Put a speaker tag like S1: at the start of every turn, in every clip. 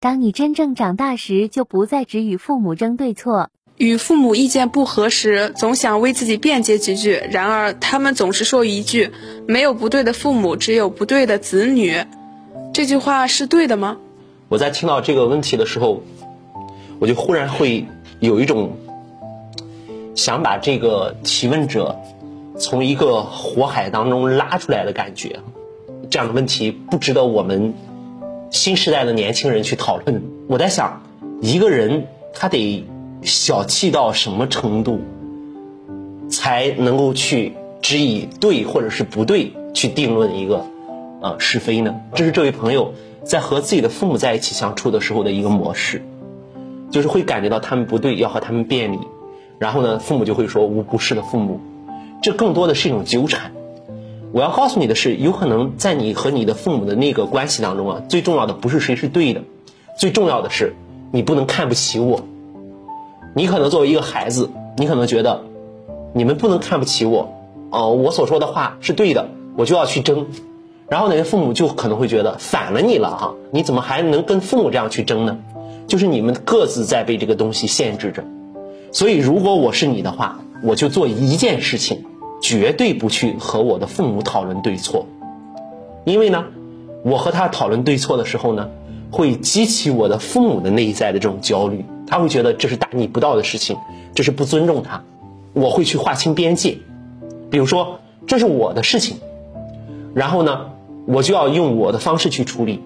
S1: 当你真正长大时，就不再只与父母争对错。
S2: 与父母意见不合时，总想为自己辩解几句，然而他们总是说一句“没有不对的父母，只有不对的子女”。这句话是对的吗？
S3: 我在听到这个问题的时候，我就忽然会有一种想把这个提问者从一个火海当中拉出来的感觉。这样的问题不值得我们新时代的年轻人去讨论。我在想，一个人他得小气到什么程度，才能够去只以对或者是不对去定论一个呃是非呢？这是这位朋友在和自己的父母在一起相处的时候的一个模式，就是会感觉到他们不对，要和他们辩理，然后呢，父母就会说无不是的父母，这更多的是一种纠缠。我要告诉你的是，有可能在你和你的父母的那个关系当中啊，最重要的不是谁是对的，最重要的是你不能看不起我。你可能作为一个孩子，你可能觉得你们不能看不起我，哦，我所说的话是对的，我就要去争。然后呢，父母就可能会觉得反了你了哈，你怎么还能跟父母这样去争呢？就是你们各自在被这个东西限制着。所以，如果我是你的话，我就做一件事情。绝对不去和我的父母讨论对错，因为呢，我和他讨论对错的时候呢，会激起我的父母的内在的这种焦虑，他会觉得这是大逆不道的事情，这是不尊重他，我会去划清边界，比如说这是我的事情，然后呢，我就要用我的方式去处理，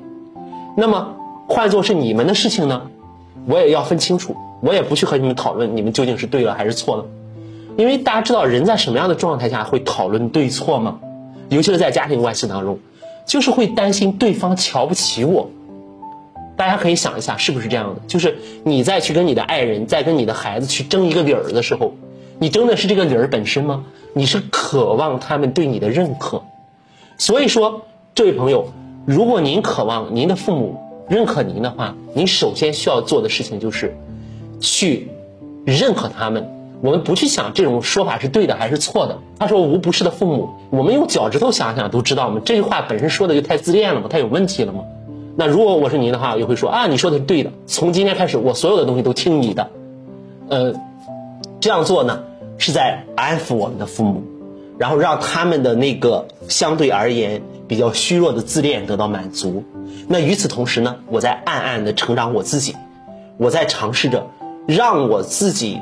S3: 那么换作是你们的事情呢，我也要分清楚，我也不去和你们讨论你们究竟是对了还是错了。因为大家知道人在什么样的状态下会讨论对错吗？尤其是在家庭关系当中，就是会担心对方瞧不起我。大家可以想一下，是不是这样的？就是你在去跟你的爱人，再跟你的孩子去争一个理儿的时候，你争的是这个理儿本身吗？你是渴望他们对你的认可。所以说，这位朋友，如果您渴望您的父母认可您的话，您首先需要做的事情就是去认可他们。我们不去想这种说法是对的还是错的。他说无不是的父母，我们用脚趾头想想都知道吗？这句话本身说的就太自恋了吗？太有问题了吗？那如果我是您的话，我就会说啊，你说的是对的。从今天开始，我所有的东西都听你的。呃，这样做呢，是在安抚我们的父母，然后让他们的那个相对而言比较虚弱的自恋得到满足。那与此同时呢，我在暗暗的成长我自己，我在尝试着让我自己。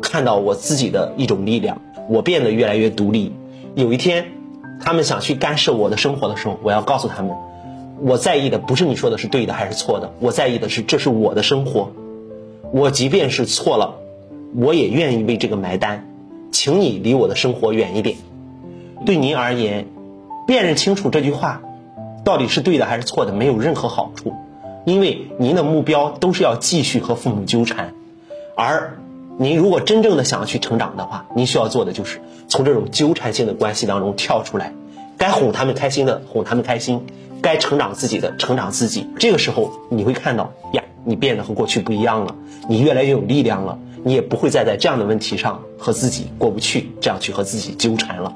S3: 看到我自己的一种力量，我变得越来越独立。有一天，他们想去干涉我的生活的时候，我要告诉他们，我在意的不是你说的是对的还是错的，我在意的是这是我的生活。我即便是错了，我也愿意为这个埋单。请你离我的生活远一点。对您而言，辨认清楚这句话到底是对的还是错的，没有任何好处，因为您的目标都是要继续和父母纠缠，而。您如果真正的想要去成长的话，您需要做的就是从这种纠缠性的关系当中跳出来，该哄他们开心的哄他们开心，该成长自己的成长自己。这个时候你会看到呀，你变得和过去不一样了，你越来越有力量了，你也不会再在这样的问题上和自己过不去，这样去和自己纠缠了。